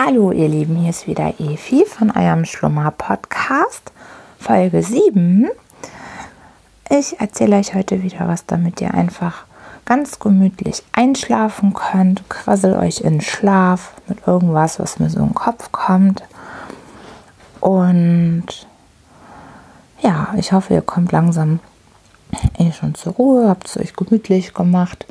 Hallo ihr Lieben, hier ist wieder Efi von eurem Schlummer Podcast, Folge 7. Ich erzähle euch heute wieder was, damit ihr einfach ganz gemütlich einschlafen könnt. Quassel euch in Schlaf mit irgendwas, was mir so den Kopf kommt. Und ja, ich hoffe, ihr kommt langsam eh schon zur Ruhe, habt es euch gemütlich gemacht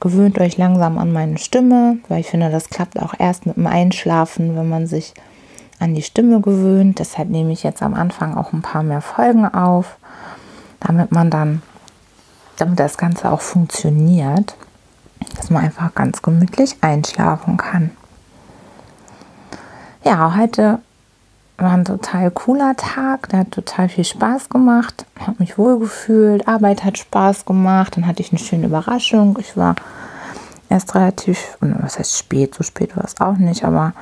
gewöhnt euch langsam an meine Stimme, weil ich finde, das klappt auch erst mit dem Einschlafen, wenn man sich an die Stimme gewöhnt. Deshalb nehme ich jetzt am Anfang auch ein paar mehr Folgen auf, damit man dann, damit das Ganze auch funktioniert, dass man einfach ganz gemütlich einschlafen kann. Ja, heute war ein total cooler Tag, der hat total viel Spaß gemacht, habe mich wohl gefühlt, Arbeit hat Spaß gemacht, dann hatte ich eine schöne Überraschung. Ich war erst relativ, was heißt spät, so spät war es auch nicht, aber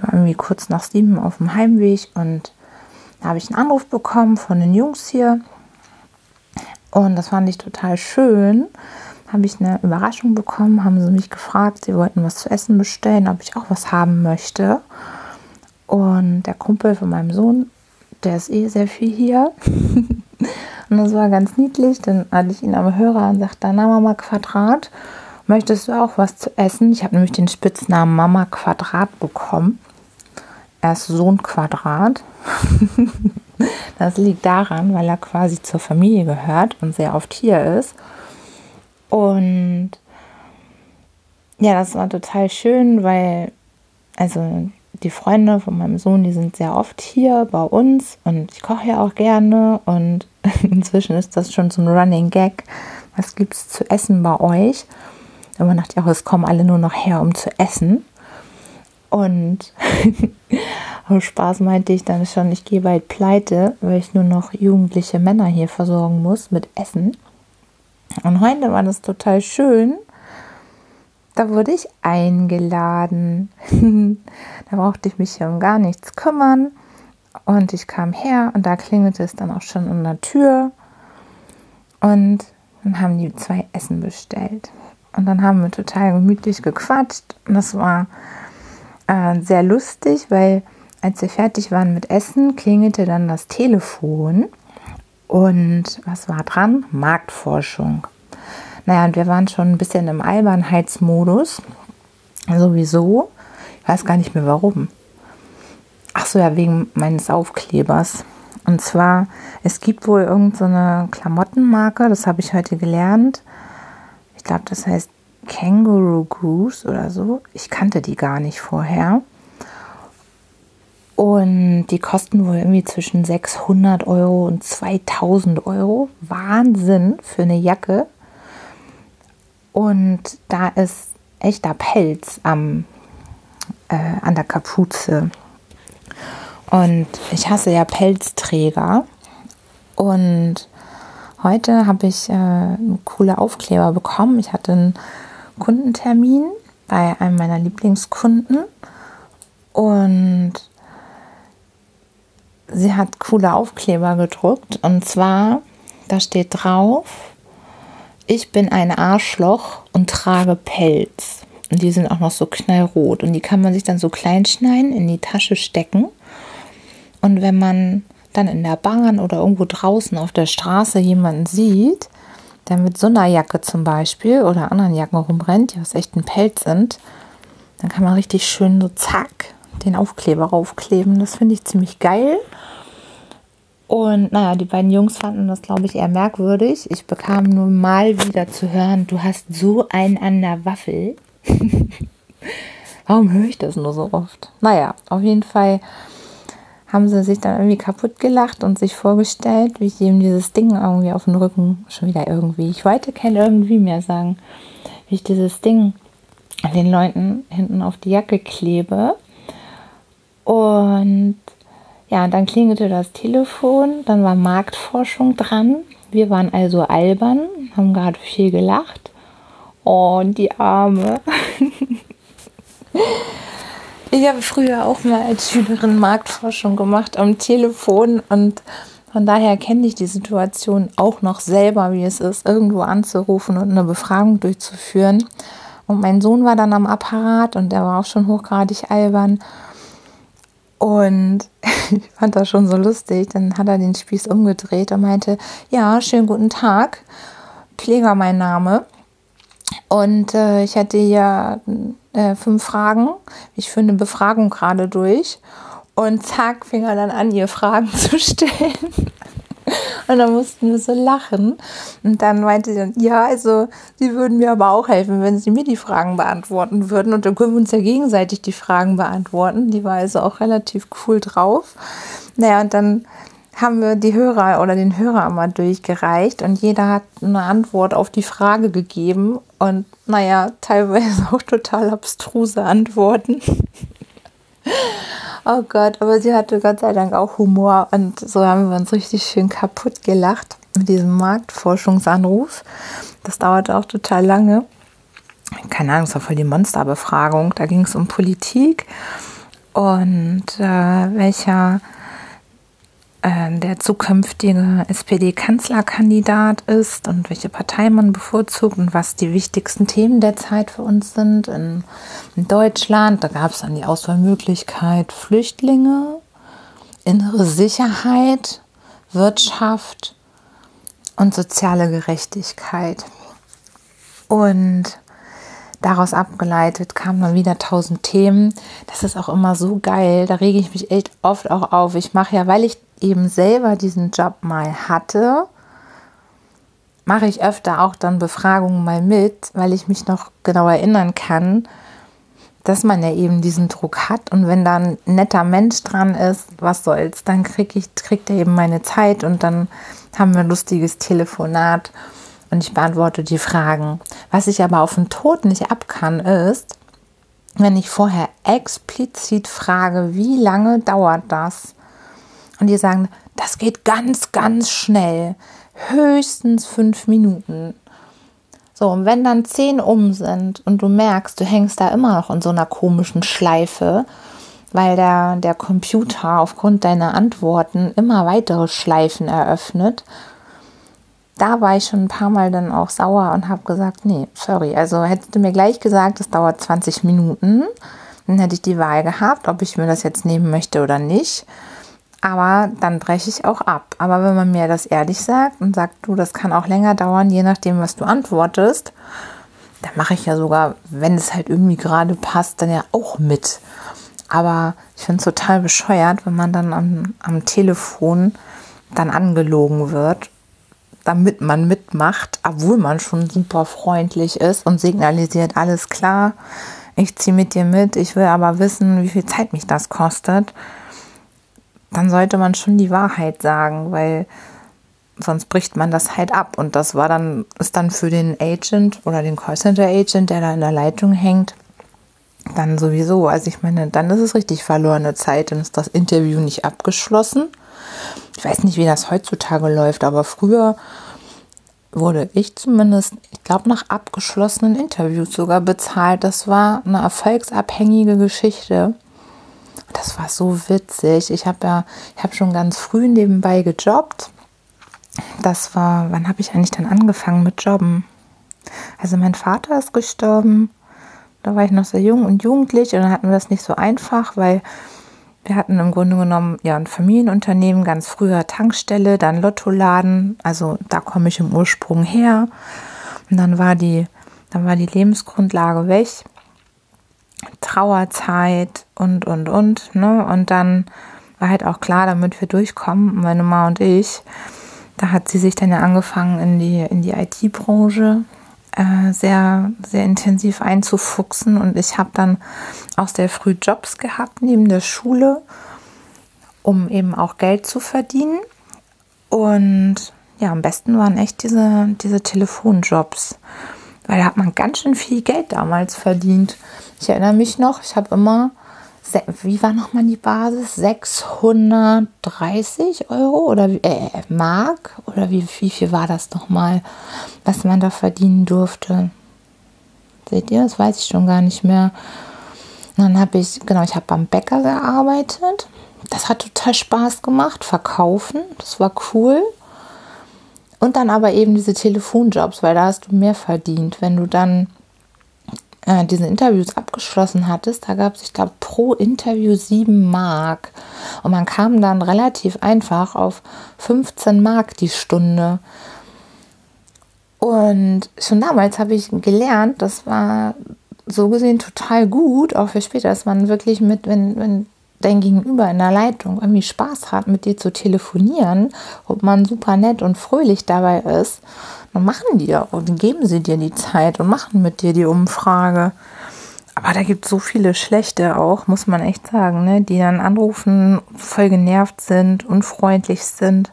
war irgendwie kurz nach sieben auf dem Heimweg und da habe ich einen Anruf bekommen von den Jungs hier und das fand ich total schön. Habe ich eine Überraschung bekommen, haben sie mich gefragt, sie wollten was zu essen bestellen, ob ich auch was haben möchte. Und der Kumpel von meinem Sohn, der ist eh sehr viel hier. und das war ganz niedlich. Dann hatte ich ihn am Hörer und sagte, na Mama Quadrat, möchtest du auch was zu essen? Ich habe nämlich den Spitznamen Mama Quadrat bekommen. Er ist Sohn Quadrat. das liegt daran, weil er quasi zur Familie gehört und sehr oft hier ist. Und ja, das war total schön, weil, also die Freunde von meinem Sohn, die sind sehr oft hier bei uns und ich koche ja auch gerne und inzwischen ist das schon so ein Running Gag. Was gibt es zu essen bei euch? Und man dachte ja es kommen alle nur noch her, um zu essen. Und Spaß meinte ich dann schon, ich gehe bald pleite, weil ich nur noch jugendliche Männer hier versorgen muss mit Essen. Und heute war das total schön, da wurde ich eingeladen. da brauchte ich mich um gar nichts kümmern. Und ich kam her und da klingelte es dann auch schon an der Tür. Und dann haben die zwei Essen bestellt. Und dann haben wir total gemütlich gequatscht. Und das war äh, sehr lustig, weil als wir fertig waren mit Essen, klingelte dann das Telefon. Und was war dran? Marktforschung. Naja, und wir waren schon ein bisschen im Albernheitsmodus. Sowieso. Ich weiß gar nicht mehr warum. Ach so, ja, wegen meines Aufklebers. Und zwar, es gibt wohl irgendeine so Klamottenmarke, das habe ich heute gelernt. Ich glaube, das heißt Kangaroo Goose oder so. Ich kannte die gar nicht vorher. Und die kosten wohl irgendwie zwischen 600 Euro und 2000 Euro. Wahnsinn für eine Jacke. Und da ist echter Pelz am, äh, an der Kapuze. Und ich hasse ja Pelzträger. Und heute habe ich äh, coole Aufkleber bekommen. Ich hatte einen Kundentermin bei einem meiner Lieblingskunden. Und sie hat coole Aufkleber gedruckt. Und zwar, da steht drauf, ich bin ein Arschloch und trage Pelz. Und die sind auch noch so knallrot. Und die kann man sich dann so klein schneiden, in die Tasche stecken. Und wenn man dann in der Bahn oder irgendwo draußen auf der Straße jemanden sieht, der mit so einer Jacke zum Beispiel oder anderen Jacken rumrennt, die aus echten Pelz sind, dann kann man richtig schön so zack den Aufkleber raufkleben. Das finde ich ziemlich geil. Und naja, die beiden Jungs fanden das, glaube ich, eher merkwürdig. Ich bekam nur mal wieder zu hören, du hast so einen an der Waffel. Warum höre ich das nur so oft? Naja, auf jeden Fall haben sie sich dann irgendwie kaputt gelacht und sich vorgestellt, wie ich ihm dieses Ding irgendwie auf den Rücken, schon wieder irgendwie, ich wollte kein irgendwie mehr sagen, wie ich dieses Ding den Leuten hinten auf die Jacke klebe. Und ja, dann klingelte das Telefon, dann war Marktforschung dran. Wir waren also albern, haben gerade viel gelacht. Und die Arme. ich habe früher auch mal als Schülerin Marktforschung gemacht am Telefon und von daher kenne ich die Situation auch noch selber, wie es ist, irgendwo anzurufen und eine Befragung durchzuführen. Und mein Sohn war dann am Apparat und der war auch schon hochgradig albern. Und ich fand das schon so lustig. Dann hat er den Spieß umgedreht und meinte, ja, schönen guten Tag. Pfleger mein Name. Und äh, ich hatte ja äh, fünf Fragen. Ich führe eine Befragung gerade durch. Und zack, fing er dann an, ihr Fragen zu stellen. Und dann mussten wir so lachen. Und dann meinte sie dann, ja, also sie würden mir aber auch helfen, wenn sie mir die Fragen beantworten würden. Und dann können wir uns ja gegenseitig die Fragen beantworten. Die war also auch relativ cool drauf. Naja, und dann haben wir die Hörer oder den Hörer mal durchgereicht und jeder hat eine Antwort auf die Frage gegeben und naja, teilweise auch total abstruse Antworten. Oh Gott, aber sie hatte Gott sei Dank auch Humor und so haben wir uns richtig schön kaputt gelacht mit diesem Marktforschungsanruf. Das dauerte auch total lange. Keine Ahnung, es war voll die Monsterbefragung. Da ging es um Politik und äh, welcher der zukünftige SPD-Kanzlerkandidat ist und welche Partei man bevorzugt und was die wichtigsten Themen der Zeit für uns sind in, in Deutschland. Da gab es dann die Auswahlmöglichkeit Flüchtlinge, innere Sicherheit, Wirtschaft und soziale Gerechtigkeit. Und daraus abgeleitet kamen dann wieder tausend Themen. Das ist auch immer so geil. Da rege ich mich echt oft auch auf. Ich mache ja, weil ich eben selber diesen Job mal hatte, mache ich öfter auch dann Befragungen mal mit, weil ich mich noch genau erinnern kann, dass man ja eben diesen Druck hat und wenn dann ein netter Mensch dran ist, was soll's, dann krieg ich, kriegt er eben meine Zeit und dann haben wir ein lustiges Telefonat und ich beantworte die Fragen. Was ich aber auf den Tod nicht ab kann, ist, wenn ich vorher explizit frage, wie lange dauert das? Und die sagen, das geht ganz, ganz schnell. Höchstens fünf Minuten. So, und wenn dann zehn um sind und du merkst, du hängst da immer noch in so einer komischen Schleife, weil der, der Computer aufgrund deiner Antworten immer weitere Schleifen eröffnet, da war ich schon ein paar Mal dann auch sauer und habe gesagt, nee, sorry, also hättest du mir gleich gesagt, es dauert 20 Minuten, dann hätte ich die Wahl gehabt, ob ich mir das jetzt nehmen möchte oder nicht aber dann breche ich auch ab. Aber wenn man mir das ehrlich sagt und sagt, du, das kann auch länger dauern, je nachdem, was du antwortest, dann mache ich ja sogar, wenn es halt irgendwie gerade passt, dann ja auch mit. Aber ich finde es total bescheuert, wenn man dann am, am Telefon dann angelogen wird, damit man mitmacht, obwohl man schon super freundlich ist und signalisiert, alles klar, ich ziehe mit dir mit, ich will aber wissen, wie viel Zeit mich das kostet dann sollte man schon die Wahrheit sagen, weil sonst bricht man das halt ab. Und das war dann, ist dann für den Agent oder den Callcenter-Agent, der da in der Leitung hängt, dann sowieso. Also ich meine, dann ist es richtig verlorene Zeit, dann ist das Interview nicht abgeschlossen. Ich weiß nicht, wie das heutzutage läuft, aber früher wurde ich zumindest, ich glaube, nach abgeschlossenen Interviews sogar bezahlt. Das war eine erfolgsabhängige Geschichte. Das war so witzig. Ich habe ja, ich habe schon ganz früh nebenbei gejobbt. Das war, wann habe ich eigentlich dann angefangen mit Jobben? Also mein Vater ist gestorben. Da war ich noch sehr jung und jugendlich und dann hatten wir das nicht so einfach, weil wir hatten im Grunde genommen ja ein Familienunternehmen, ganz früher Tankstelle, dann Lottoladen. Also da komme ich im Ursprung her. Und dann war die, dann war die Lebensgrundlage weg. Trauerzeit und, und, und. Ne? Und dann war halt auch klar, damit wir durchkommen, meine Mama und ich, da hat sie sich dann ja angefangen, in die, in die IT-Branche äh, sehr, sehr intensiv einzufuchsen. Und ich habe dann auch sehr früh Jobs gehabt neben der Schule, um eben auch Geld zu verdienen. Und ja, am besten waren echt diese, diese Telefonjobs, weil da hat man ganz schön viel Geld damals verdient. Ich erinnere mich noch, ich habe immer, wie war nochmal die Basis? 630 Euro oder äh, Mark? Oder wie, wie viel war das nochmal, was man da verdienen durfte? Seht ihr, das weiß ich schon gar nicht mehr. Dann habe ich, genau, ich habe beim Bäcker gearbeitet. Das hat total Spaß gemacht. Verkaufen, das war cool. Und dann aber eben diese Telefonjobs, weil da hast du mehr verdient. Wenn du dann äh, diese Interviews abgeschlossen hattest, da gab es, ich glaube, pro Interview 7 Mark. Und man kam dann relativ einfach auf 15 Mark die Stunde. Und schon damals habe ich gelernt, das war so gesehen total gut, auch für später, dass man wirklich mit, wenn, wenn dein Gegenüber in der Leitung irgendwie Spaß hat, mit dir zu telefonieren, ob man super nett und fröhlich dabei ist, dann machen die ja und geben sie dir die Zeit und machen mit dir die Umfrage. Aber da gibt es so viele schlechte auch, muss man echt sagen, ne? die dann anrufen, voll genervt sind, unfreundlich sind.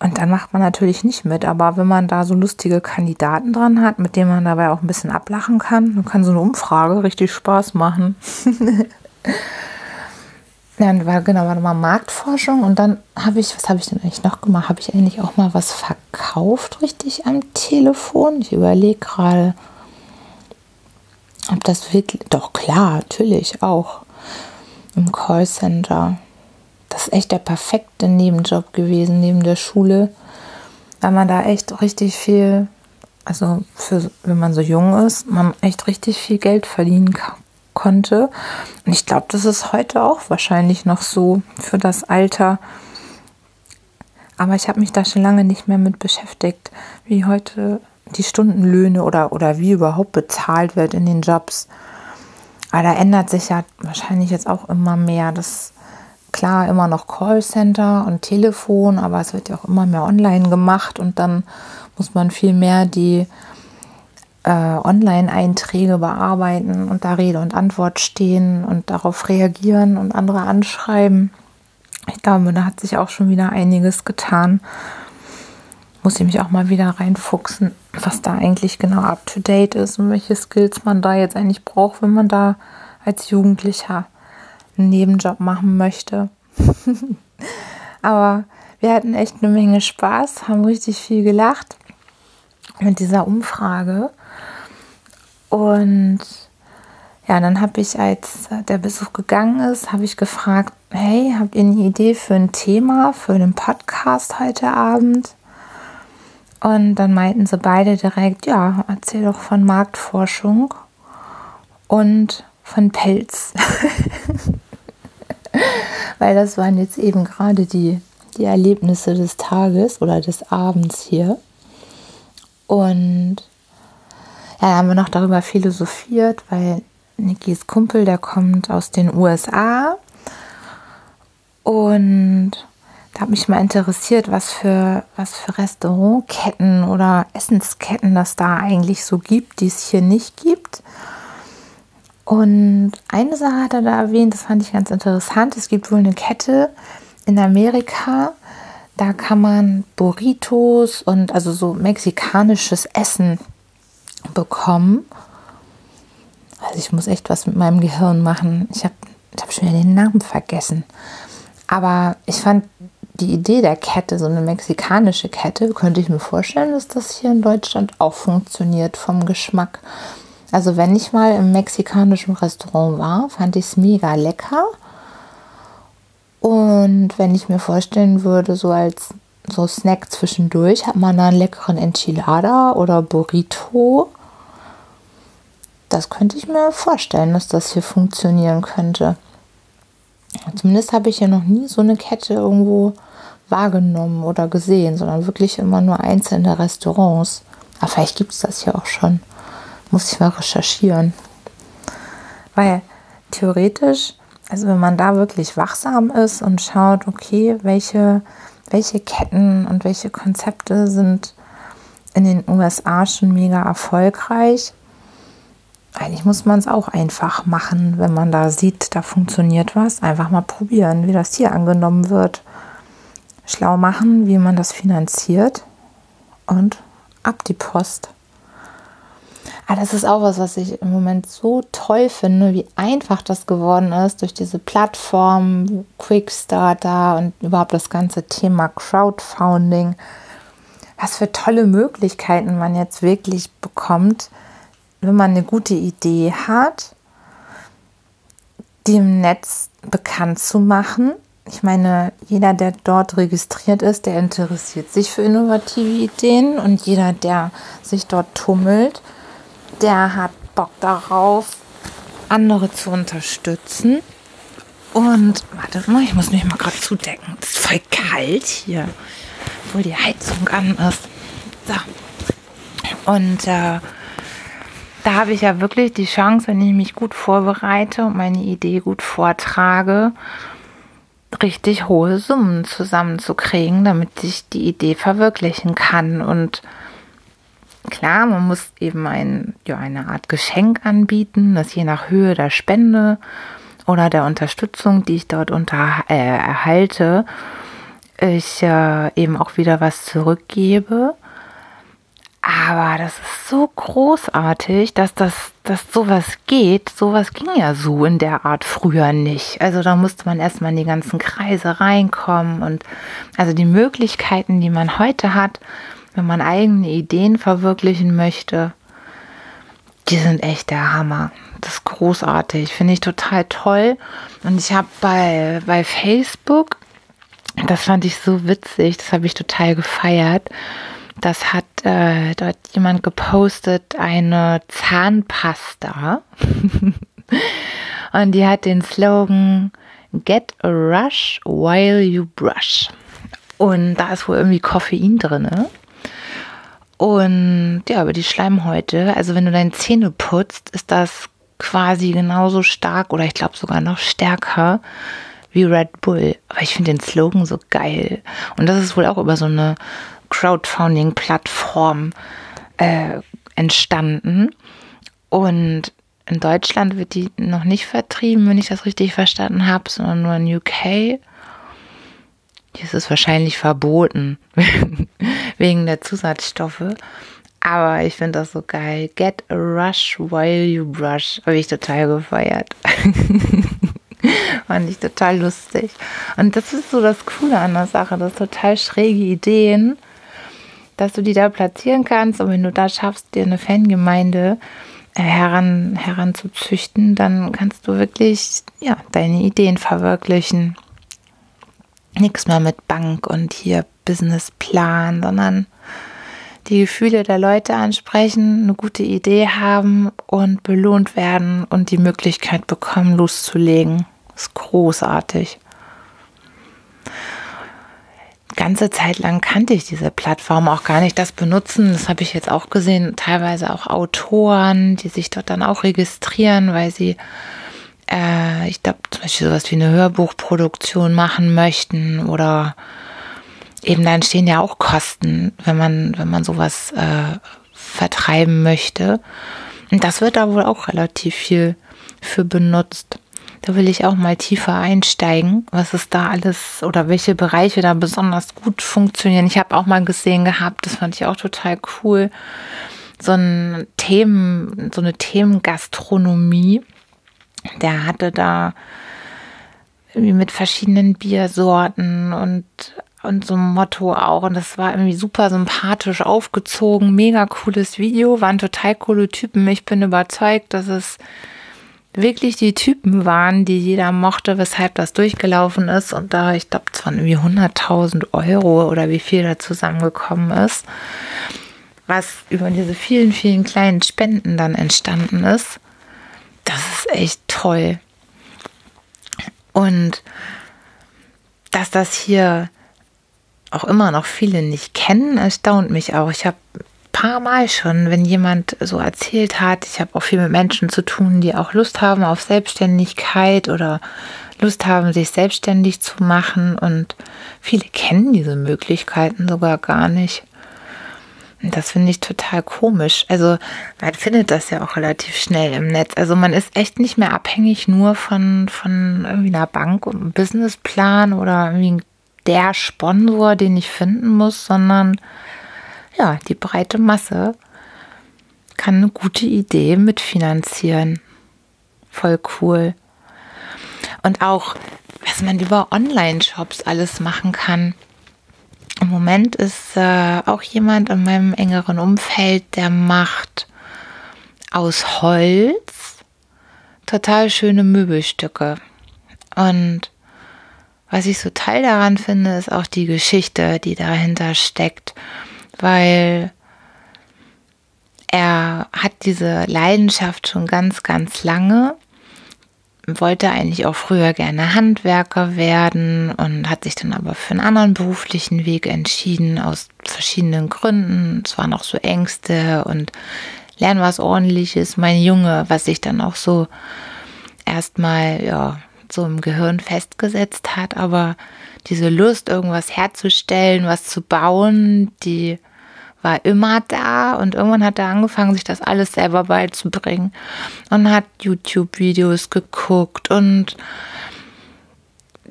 Und dann macht man natürlich nicht mit. Aber wenn man da so lustige Kandidaten dran hat, mit denen man dabei auch ein bisschen ablachen kann, dann kann so eine Umfrage richtig Spaß machen. dann war genau war nochmal Marktforschung und dann habe ich, was habe ich denn eigentlich noch gemacht? Habe ich eigentlich auch mal was verkauft richtig am Telefon? Ich überlege gerade, ob das wirklich, doch klar, natürlich auch im Callcenter. Das ist echt der perfekte Nebenjob gewesen neben der Schule, weil man da echt richtig viel, also für, wenn man so jung ist, man echt richtig viel Geld verdienen kann konnte. Und ich glaube, das ist heute auch wahrscheinlich noch so für das Alter. Aber ich habe mich da schon lange nicht mehr mit beschäftigt, wie heute die Stundenlöhne oder, oder wie überhaupt bezahlt wird in den Jobs. Aber da ändert sich ja wahrscheinlich jetzt auch immer mehr. Das klar immer noch Callcenter und Telefon, aber es wird ja auch immer mehr online gemacht und dann muss man viel mehr die äh, Online-Einträge bearbeiten und da Rede und Antwort stehen und darauf reagieren und andere anschreiben. Ich glaube, da hat sich auch schon wieder einiges getan. Muss ich mich auch mal wieder reinfuchsen, was da eigentlich genau up to date ist und welche Skills man da jetzt eigentlich braucht, wenn man da als Jugendlicher einen Nebenjob machen möchte. Aber wir hatten echt eine Menge Spaß, haben richtig viel gelacht mit dieser Umfrage. Und ja, dann habe ich, als der Besuch gegangen ist, habe ich gefragt, hey, habt ihr eine Idee für ein Thema, für einen Podcast heute Abend? Und dann meinten sie beide direkt, ja, erzähl doch von Marktforschung und von Pelz. Weil das waren jetzt eben gerade die, die Erlebnisse des Tages oder des Abends hier. Und ja, da haben wir noch darüber philosophiert, weil Nikis Kumpel, der kommt aus den USA. Und da hat mich mal interessiert, was für, was für Restaurantketten oder Essensketten das da eigentlich so gibt, die es hier nicht gibt. Und eine Sache hat er da erwähnt, das fand ich ganz interessant. Es gibt wohl eine Kette in Amerika, da kann man Burritos und also so mexikanisches Essen bekommen. Also ich muss echt was mit meinem Gehirn machen. Ich habe ich hab schon wieder den Namen vergessen. Aber ich fand die Idee der Kette, so eine mexikanische Kette, könnte ich mir vorstellen, dass das hier in Deutschland auch funktioniert vom Geschmack. Also wenn ich mal im mexikanischen Restaurant war, fand ich es mega lecker. Und wenn ich mir vorstellen würde, so als so Snack zwischendurch, hat man da einen leckeren Enchilada oder Burrito. Das könnte ich mir vorstellen, dass das hier funktionieren könnte. Zumindest habe ich ja noch nie so eine Kette irgendwo wahrgenommen oder gesehen, sondern wirklich immer nur einzelne Restaurants. Aber vielleicht gibt es das hier auch schon. Muss ich mal recherchieren. Weil theoretisch, also wenn man da wirklich wachsam ist und schaut, okay, welche, welche Ketten und welche Konzepte sind in den USA schon mega erfolgreich, eigentlich muss man es auch einfach machen, wenn man da sieht, da funktioniert was. Einfach mal probieren, wie das hier angenommen wird. Schlau machen, wie man das finanziert und ab die Post. Aber ah, das ist auch was, was ich im Moment so toll finde, wie einfach das geworden ist durch diese Plattform Quickstarter und überhaupt das ganze Thema Crowdfunding. Was für tolle Möglichkeiten man jetzt wirklich bekommt, wenn man eine gute Idee hat, die im Netz bekannt zu machen. Ich meine, jeder, der dort registriert ist, der interessiert sich für innovative Ideen und jeder, der sich dort tummelt, der hat Bock darauf, andere zu unterstützen. Und warte mal, ich muss mich mal gerade zudecken. Es ist voll kalt hier, obwohl die Heizung an ist. So. Und äh, da habe ich ja wirklich die Chance, wenn ich mich gut vorbereite und meine Idee gut vortrage, richtig hohe Summen zusammenzukriegen, damit ich die Idee verwirklichen kann. Und klar, man muss eben ein, ja, eine Art Geschenk anbieten, das je nach Höhe der Spende oder der Unterstützung, die ich dort unter, äh, erhalte, ich äh, eben auch wieder was zurückgebe. Aber das ist so großartig, dass das, dass sowas geht. Sowas ging ja so in der Art früher nicht. Also da musste man erstmal in die ganzen Kreise reinkommen und also die Möglichkeiten, die man heute hat, wenn man eigene Ideen verwirklichen möchte, die sind echt der Hammer. Das ist großartig, finde ich total toll. Und ich habe bei, bei Facebook, das fand ich so witzig, das habe ich total gefeiert. Das hat äh, dort jemand gepostet, eine Zahnpasta. Und die hat den Slogan Get a rush while you brush. Und da ist wohl irgendwie Koffein drin. Ne? Und ja, über die Schleimhäute, also wenn du deine Zähne putzt, ist das quasi genauso stark oder ich glaube sogar noch stärker wie Red Bull. Aber ich finde den Slogan so geil. Und das ist wohl auch über so eine Crowdfunding-Plattform äh, entstanden. Und in Deutschland wird die noch nicht vertrieben, wenn ich das richtig verstanden habe, sondern nur in UK. Hier ist es wahrscheinlich verboten wegen der Zusatzstoffe. Aber ich finde das so geil. Get a rush while you brush. Habe ich total gefeiert. Fand ich total lustig. Und das ist so das Coole an der Sache. Das total schräge Ideen, dass du die da platzieren kannst. Und wenn du da schaffst, dir eine Fangemeinde äh, heran, heranzuzüchten, dann kannst du wirklich ja, deine Ideen verwirklichen nichts mehr mit Bank und hier Businessplan, sondern die Gefühle der Leute ansprechen, eine gute Idee haben und belohnt werden und die Möglichkeit bekommen, loszulegen. Das ist großartig. Ganze Zeit lang kannte ich diese Plattform auch gar nicht. Das benutzen, das habe ich jetzt auch gesehen, teilweise auch Autoren, die sich dort dann auch registrieren, weil sie äh, ich glaube, zum Beispiel sowas wie eine Hörbuchproduktion machen möchten oder eben da entstehen ja auch Kosten, wenn man, wenn man sowas äh, vertreiben möchte. Und das wird da wohl auch relativ viel für benutzt. Da will ich auch mal tiefer einsteigen, was ist da alles oder welche Bereiche da besonders gut funktionieren. Ich habe auch mal gesehen gehabt, das fand ich auch total cool, so ein Themen, so eine Themengastronomie der hatte da mit verschiedenen Biersorten und und so ein Motto auch. Und das war irgendwie super sympathisch aufgezogen. Mega cooles Video. Waren total coole Typen. Ich bin überzeugt, dass es wirklich die Typen waren, die jeder mochte, weshalb das durchgelaufen ist. Und da, ich glaube, es waren irgendwie 100.000 Euro oder wie viel da zusammengekommen ist. Was über diese vielen, vielen kleinen Spenden dann entstanden ist das ist echt toll. Und dass das hier auch immer noch viele nicht kennen, erstaunt mich auch. Ich habe ein paar Mal schon, wenn jemand so erzählt hat, ich habe auch viel mit Menschen zu tun, die auch Lust haben auf Selbstständigkeit oder Lust haben, sich selbstständig zu machen. Und viele kennen diese Möglichkeiten sogar gar nicht. Das finde ich total komisch. Also man findet das ja auch relativ schnell im Netz. Also man ist echt nicht mehr abhängig nur von, von irgendwie einer Bank und einem Businessplan oder irgendwie der Sponsor, den ich finden muss, sondern ja, die breite Masse kann eine gute Idee mitfinanzieren. Voll cool. Und auch, was man über Online-Shops alles machen kann. Im Moment ist äh, auch jemand in meinem engeren Umfeld, der macht aus Holz total schöne Möbelstücke. Und was ich so toll daran finde, ist auch die Geschichte, die dahinter steckt. Weil er hat diese Leidenschaft schon ganz, ganz lange, wollte eigentlich auch früher gerne Handwerker werden und hat sich dann aber für einen anderen beruflichen Weg entschieden, aus verschiedenen Gründen. Es waren auch so Ängste und lern was ordentliches, mein Junge, was sich dann auch so erstmal, ja, so im Gehirn festgesetzt hat, aber diese Lust, irgendwas herzustellen, was zu bauen, die war immer da. Und irgendwann hat er angefangen, sich das alles selber beizubringen und hat YouTube-Videos geguckt und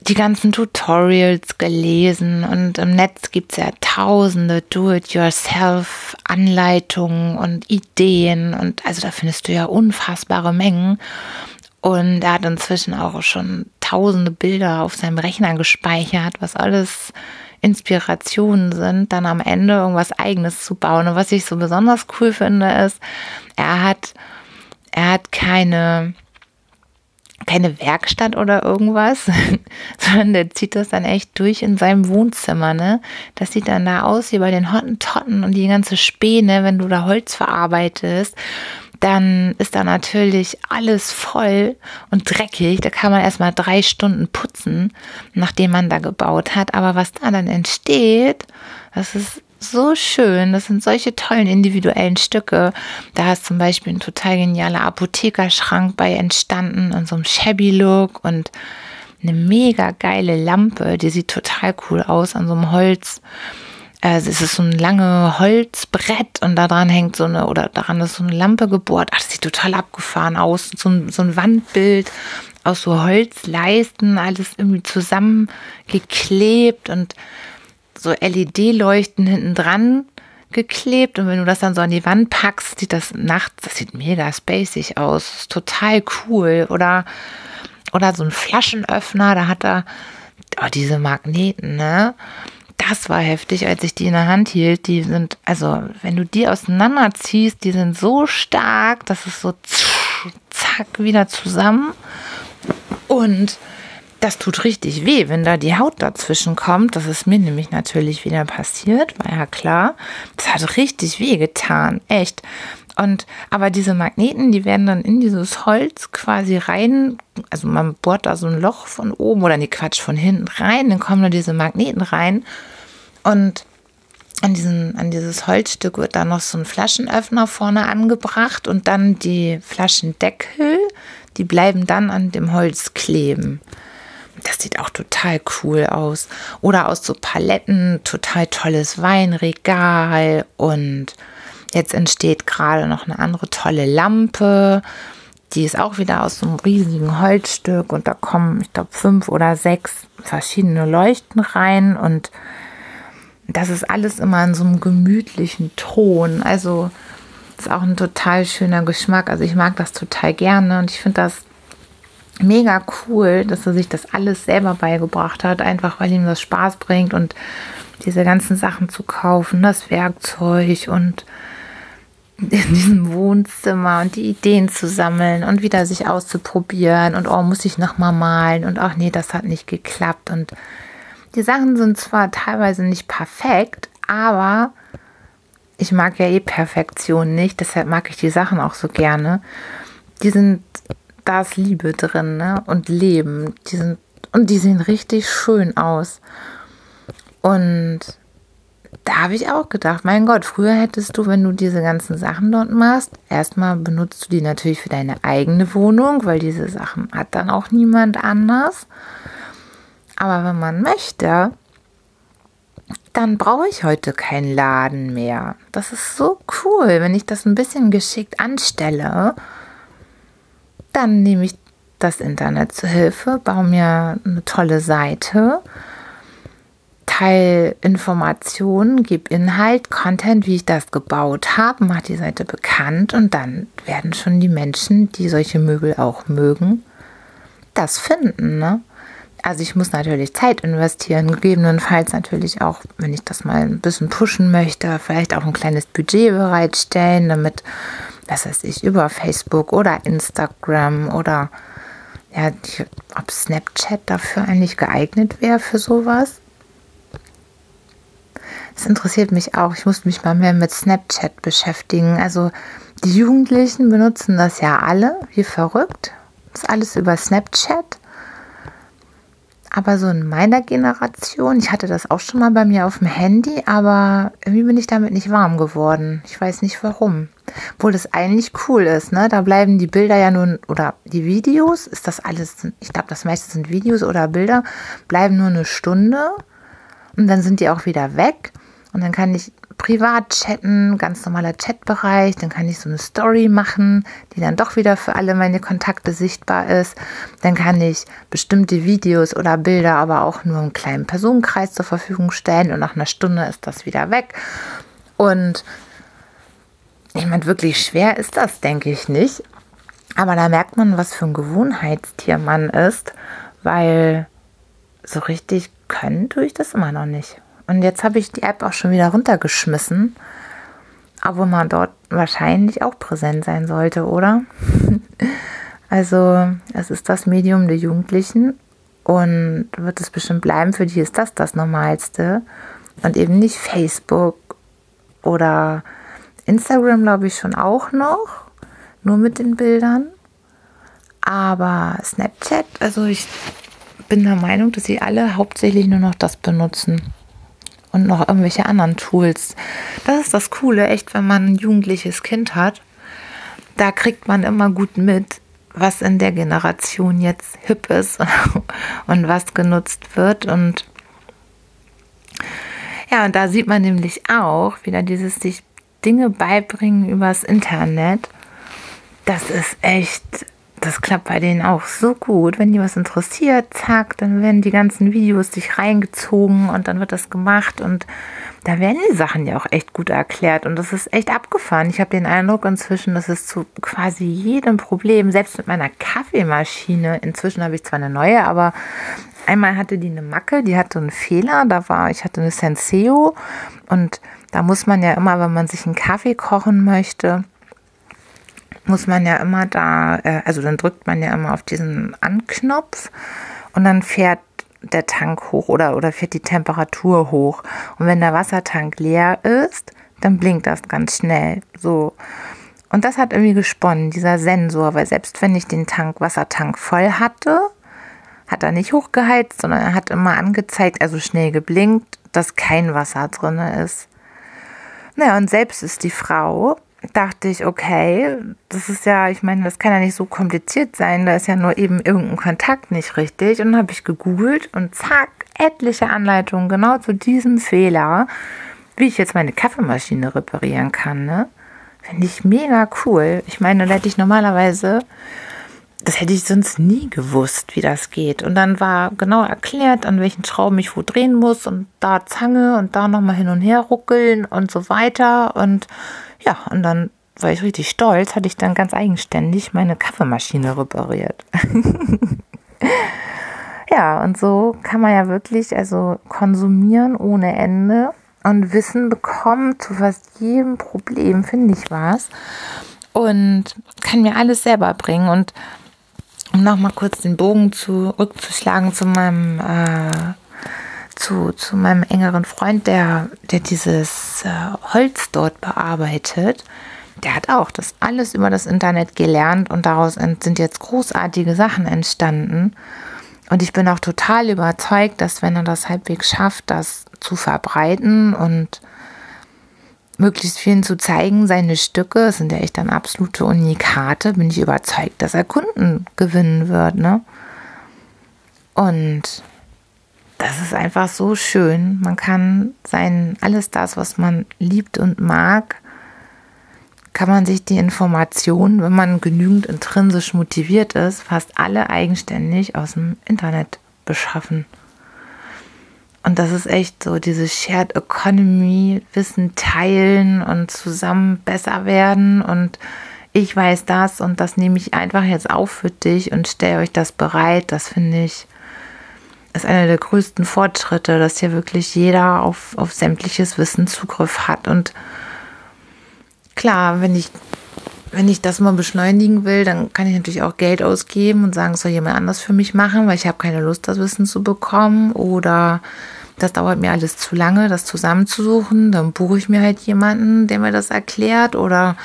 die ganzen Tutorials gelesen. Und im Netz gibt es ja tausende Do-it-yourself-Anleitungen und Ideen. Und also da findest du ja unfassbare Mengen. Und er hat inzwischen auch schon tausende Bilder auf seinem Rechner gespeichert, was alles Inspirationen sind, dann am Ende irgendwas eigenes zu bauen. Und was ich so besonders cool finde, ist, er hat, er hat keine, keine Werkstatt oder irgendwas, sondern der zieht das dann echt durch in seinem Wohnzimmer, ne? Das sieht dann da aus wie bei den Hottentotten und die ganze Späne, wenn du da Holz verarbeitest dann ist da natürlich alles voll und dreckig. Da kann man erstmal drei Stunden putzen, nachdem man da gebaut hat. Aber was da dann entsteht, das ist so schön. Das sind solche tollen individuellen Stücke. Da ist zum Beispiel ein total genialer Apothekerschrank bei entstanden in so einem Shabby Look und eine mega geile Lampe, die sieht total cool aus an so einem Holz es ist so ein lange Holzbrett und daran hängt so eine, oder daran ist so eine Lampe gebohrt. Ach, das sieht total abgefahren aus. So ein, so ein Wandbild aus so Holzleisten, alles irgendwie zusammengeklebt und so LED-Leuchten hinten dran geklebt. Und wenn du das dann so an die Wand packst, sieht das nachts, das sieht mega spacig aus. Ist total cool. Oder, oder so ein Flaschenöffner, da hat er oh, diese Magneten, ne? Das war heftig, als ich die in der Hand hielt. Die sind, also, wenn du die auseinanderziehst, die sind so stark, dass es so zack wieder zusammen. Und das tut richtig weh, wenn da die Haut dazwischen kommt. Das ist mir nämlich natürlich wieder passiert, war ja klar. Das hat richtig weh getan, echt. Und aber diese Magneten, die werden dann in dieses Holz quasi rein, also man bohrt da so ein Loch von oben oder nee, Quatsch, von hinten rein, dann kommen da diese Magneten rein und an, diesen, an dieses Holzstück wird dann noch so ein Flaschenöffner vorne angebracht und dann die Flaschendeckel, die bleiben dann an dem Holz kleben. Das sieht auch total cool aus. Oder aus so Paletten, total tolles Weinregal und jetzt entsteht gerade noch eine andere tolle Lampe. Die ist auch wieder aus so einem riesigen Holzstück und da kommen, ich glaube, fünf oder sechs verschiedene Leuchten rein und das ist alles immer in so einem gemütlichen Ton. Also ist auch ein total schöner Geschmack. Also ich mag das total gerne und ich finde das mega cool, dass er sich das alles selber beigebracht hat, einfach weil ihm das Spaß bringt und diese ganzen Sachen zu kaufen, das Werkzeug und in diesem Wohnzimmer und die Ideen zu sammeln und wieder sich auszuprobieren und oh, muss ich nochmal malen und ach nee, das hat nicht geklappt und die Sachen sind zwar teilweise nicht perfekt, aber ich mag ja eh Perfektion nicht, deshalb mag ich die Sachen auch so gerne. Die sind, da ist Liebe drin, ne? Und Leben. Die sind, und die sehen richtig schön aus. Und da habe ich auch gedacht, mein Gott, früher hättest du, wenn du diese ganzen Sachen dort machst, erstmal benutzt du die natürlich für deine eigene Wohnung, weil diese Sachen hat dann auch niemand anders. Aber wenn man möchte, dann brauche ich heute keinen Laden mehr. Das ist so cool, wenn ich das ein bisschen geschickt anstelle. Dann nehme ich das Internet zur Hilfe, baue mir eine tolle Seite, teile Informationen, gebe Inhalt, Content, wie ich das gebaut habe, mache die Seite bekannt und dann werden schon die Menschen, die solche Möbel auch mögen, das finden. Ne? Also ich muss natürlich Zeit investieren, gegebenenfalls natürlich auch, wenn ich das mal ein bisschen pushen möchte, vielleicht auch ein kleines Budget bereitstellen, damit, was weiß ich, über Facebook oder Instagram oder ja, ob Snapchat dafür eigentlich geeignet wäre für sowas. Das interessiert mich auch. Ich muss mich mal mehr mit Snapchat beschäftigen. Also die Jugendlichen benutzen das ja alle, wie verrückt. Das ist alles über Snapchat. Aber so in meiner Generation, ich hatte das auch schon mal bei mir auf dem Handy, aber irgendwie bin ich damit nicht warm geworden. Ich weiß nicht warum. Obwohl das eigentlich cool ist, ne? Da bleiben die Bilder ja nun, oder die Videos, ist das alles, ich glaube, das meiste sind Videos oder Bilder, bleiben nur eine Stunde und dann sind die auch wieder weg. Und dann kann ich privat chatten, ganz normaler Chatbereich. Dann kann ich so eine Story machen, die dann doch wieder für alle meine Kontakte sichtbar ist. Dann kann ich bestimmte Videos oder Bilder aber auch nur im kleinen Personenkreis zur Verfügung stellen und nach einer Stunde ist das wieder weg. Und ich meine, wirklich schwer ist das, denke ich nicht. Aber da merkt man, was für ein Gewohnheitstier man ist, weil so richtig können tue ich das immer noch nicht. Und jetzt habe ich die App auch schon wieder runtergeschmissen, obwohl man dort wahrscheinlich auch präsent sein sollte, oder? also es ist das Medium der Jugendlichen und wird es bestimmt bleiben. Für die ist das das Normalste und eben nicht Facebook oder Instagram, glaube ich, schon auch noch, nur mit den Bildern. Aber Snapchat, also ich bin der Meinung, dass sie alle hauptsächlich nur noch das benutzen und noch irgendwelche anderen Tools. Das ist das Coole, echt, wenn man ein jugendliches Kind hat. Da kriegt man immer gut mit, was in der Generation jetzt hip ist und was genutzt wird. Und ja, und da sieht man nämlich auch wieder dieses sich Dinge beibringen übers Internet. Das ist echt das klappt bei denen auch so gut. Wenn die was interessiert, zack, dann werden die ganzen Videos sich reingezogen und dann wird das gemacht und da werden die Sachen ja auch echt gut erklärt und das ist echt abgefahren. Ich habe den Eindruck inzwischen, dass es zu quasi jedem Problem, selbst mit meiner Kaffeemaschine, inzwischen habe ich zwar eine neue, aber einmal hatte die eine Macke, die hatte einen Fehler, da war, ich hatte eine Senseo und da muss man ja immer, wenn man sich einen Kaffee kochen möchte, muss man ja immer da, äh, also dann drückt man ja immer auf diesen Anknopf und dann fährt der Tank hoch oder, oder fährt die Temperatur hoch. Und wenn der Wassertank leer ist, dann blinkt das ganz schnell. So. Und das hat irgendwie gesponnen, dieser Sensor, weil selbst wenn ich den Tank, Wassertank voll hatte, hat er nicht hochgeheizt, sondern er hat immer angezeigt, also schnell geblinkt, dass kein Wasser drin ist. Naja, und selbst ist die Frau, dachte ich, okay, das ist ja, ich meine, das kann ja nicht so kompliziert sein, da ist ja nur eben irgendein Kontakt nicht richtig. Und dann habe ich gegoogelt und zack, etliche Anleitungen genau zu diesem Fehler, wie ich jetzt meine Kaffeemaschine reparieren kann. Ne? Finde ich mega cool. Ich meine, da hätte ich normalerweise, das hätte ich sonst nie gewusst, wie das geht. Und dann war genau erklärt, an welchen Schrauben ich wo drehen muss und da Zange und da nochmal hin und her ruckeln und so weiter. Und ja, und dann war ich richtig stolz, hatte ich dann ganz eigenständig meine Kaffeemaschine repariert. ja, und so kann man ja wirklich also konsumieren ohne Ende und Wissen bekommen zu fast jedem Problem, finde ich was. Und kann mir alles selber bringen. Und um nochmal kurz den Bogen zurückzuschlagen zu meinem äh, zu, zu meinem engeren Freund, der, der dieses äh, Holz dort bearbeitet, der hat auch das alles über das Internet gelernt und daraus sind jetzt großartige Sachen entstanden. Und ich bin auch total überzeugt, dass wenn er das halbwegs schafft, das zu verbreiten und möglichst vielen zu zeigen, seine Stücke, sind ja echt dann absolute Unikate, bin ich überzeugt, dass er Kunden gewinnen wird. Ne? Und das ist einfach so schön. Man kann sein, alles das, was man liebt und mag, kann man sich die Informationen, wenn man genügend intrinsisch motiviert ist, fast alle eigenständig aus dem Internet beschaffen. Und das ist echt so, diese Shared Economy, Wissen teilen und zusammen besser werden und ich weiß das und das nehme ich einfach jetzt auf für dich und stelle euch das bereit. Das finde ich ist einer der größten Fortschritte, dass hier wirklich jeder auf, auf sämtliches Wissen Zugriff hat. Und klar, wenn ich, wenn ich das mal beschleunigen will, dann kann ich natürlich auch Geld ausgeben und sagen, es soll jemand anders für mich machen, weil ich habe keine Lust, das Wissen zu bekommen. Oder Das dauert mir alles zu lange, das zusammenzusuchen. Dann buche ich mir halt jemanden, der mir das erklärt oder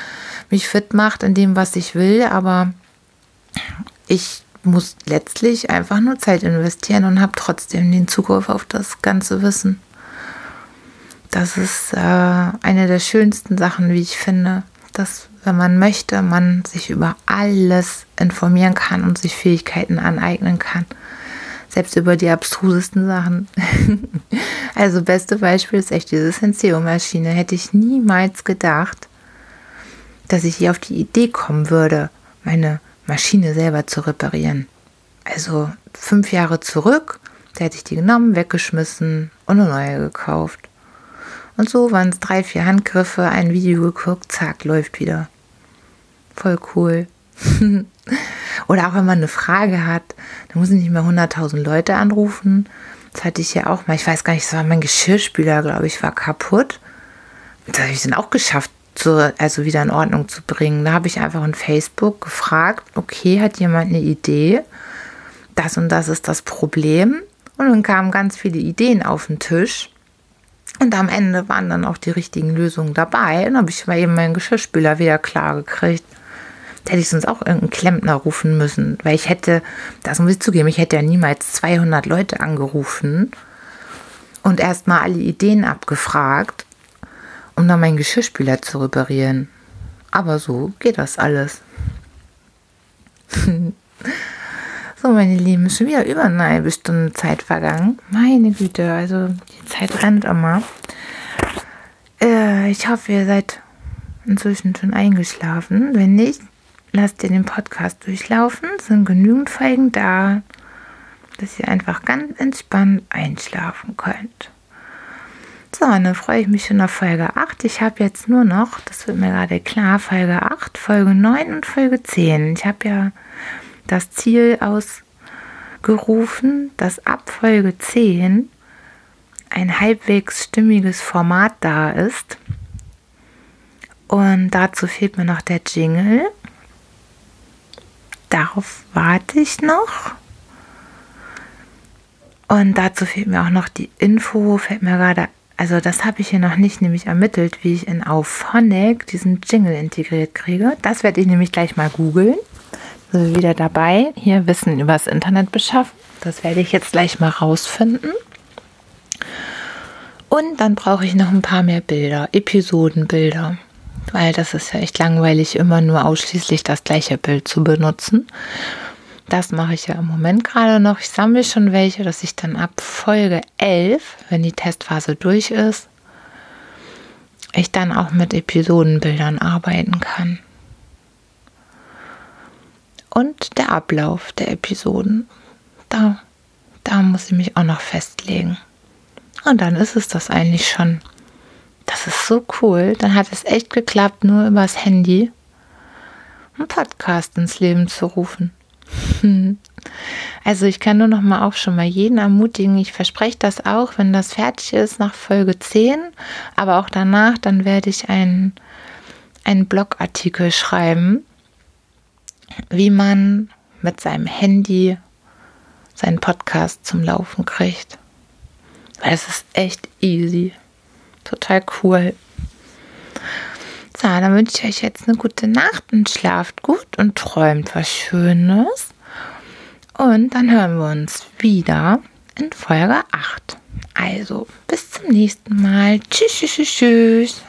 mich fit macht in dem, was ich will. Aber ich muss letztlich einfach nur Zeit investieren und habe trotzdem den Zugriff auf das ganze Wissen. Das ist äh, eine der schönsten Sachen, wie ich finde, dass wenn man möchte, man sich über alles informieren kann und sich Fähigkeiten aneignen kann. Selbst über die abstrusesten Sachen. also beste Beispiel ist echt diese Senseo-Maschine. Hätte ich niemals gedacht, dass ich hier auf die Idee kommen würde, meine Maschine selber zu reparieren. Also fünf Jahre zurück, da hätte ich die genommen, weggeschmissen und eine neue gekauft. Und so waren es drei, vier Handgriffe, ein Video geguckt, zack, läuft wieder. Voll cool. Oder auch wenn man eine Frage hat, dann muss ich nicht mehr 100.000 Leute anrufen. Das hatte ich ja auch mal. Ich weiß gar nicht, das war mein Geschirrspüler, glaube ich, war kaputt. Das habe ich dann auch geschafft, zu, also wieder in Ordnung zu bringen. Da habe ich einfach in Facebook gefragt, okay, hat jemand eine Idee? Das und das ist das Problem. Und dann kamen ganz viele Ideen auf den Tisch. Und am Ende waren dann auch die richtigen Lösungen dabei. Und dann habe ich mal eben meinen Geschirrspüler wieder klar gekriegt. Da hätte ich sonst auch irgendeinen Klempner rufen müssen, weil ich hätte, das muss ich zugeben, ich hätte ja niemals 200 Leute angerufen und erstmal alle Ideen abgefragt, um dann meinen Geschirrspüler zu reparieren. Aber so geht das alles. so, meine Lieben, ist schon wieder über eine halbe Stunde Zeit vergangen. Meine Güte, also die Zeit rennt immer. Äh, ich hoffe, ihr seid inzwischen schon eingeschlafen. Wenn nicht, lasst ihr den Podcast durchlaufen. Es sind genügend Folgen da, dass ihr einfach ganz entspannt einschlafen könnt. So, und dann freue ich mich schon auf Folge 8. Ich habe jetzt nur noch, das wird mir gerade klar, Folge 8, Folge 9 und Folge 10. Ich habe ja das Ziel ausgerufen, dass ab Folge 10 ein halbwegs stimmiges Format da ist. Und dazu fehlt mir noch der Jingle. Darauf warte ich noch. Und dazu fehlt mir auch noch die Info, fällt mir gerade, also das habe ich hier noch nicht nämlich ermittelt, wie ich in Auphonic diesen Jingle integriert kriege. Das werde ich nämlich gleich mal googeln. Wieder dabei, hier Wissen übers Internet beschaffen. Das werde ich jetzt gleich mal rausfinden. Und dann brauche ich noch ein paar mehr Bilder, Episodenbilder weil das ist ja echt langweilig, immer nur ausschließlich das gleiche Bild zu benutzen. Das mache ich ja im Moment gerade noch. Ich sammle schon welche, dass ich dann ab Folge 11, wenn die Testphase durch ist, ich dann auch mit Episodenbildern arbeiten kann. Und der Ablauf der Episoden, da, da muss ich mich auch noch festlegen. Und dann ist es das eigentlich schon. Das ist so cool. Dann hat es echt geklappt, nur übers Handy einen Podcast ins Leben zu rufen. Also ich kann nur noch mal auch schon mal jeden ermutigen. Ich verspreche das auch, wenn das fertig ist nach Folge 10, aber auch danach, dann werde ich einen, einen Blogartikel schreiben, wie man mit seinem Handy seinen Podcast zum Laufen kriegt. Weil es ist echt easy. Total cool. So, dann wünsche ich euch jetzt eine gute Nacht und schlaft gut und träumt was Schönes. Und dann hören wir uns wieder in Folge 8. Also, bis zum nächsten Mal. Tschüss, tschüss, tschüss.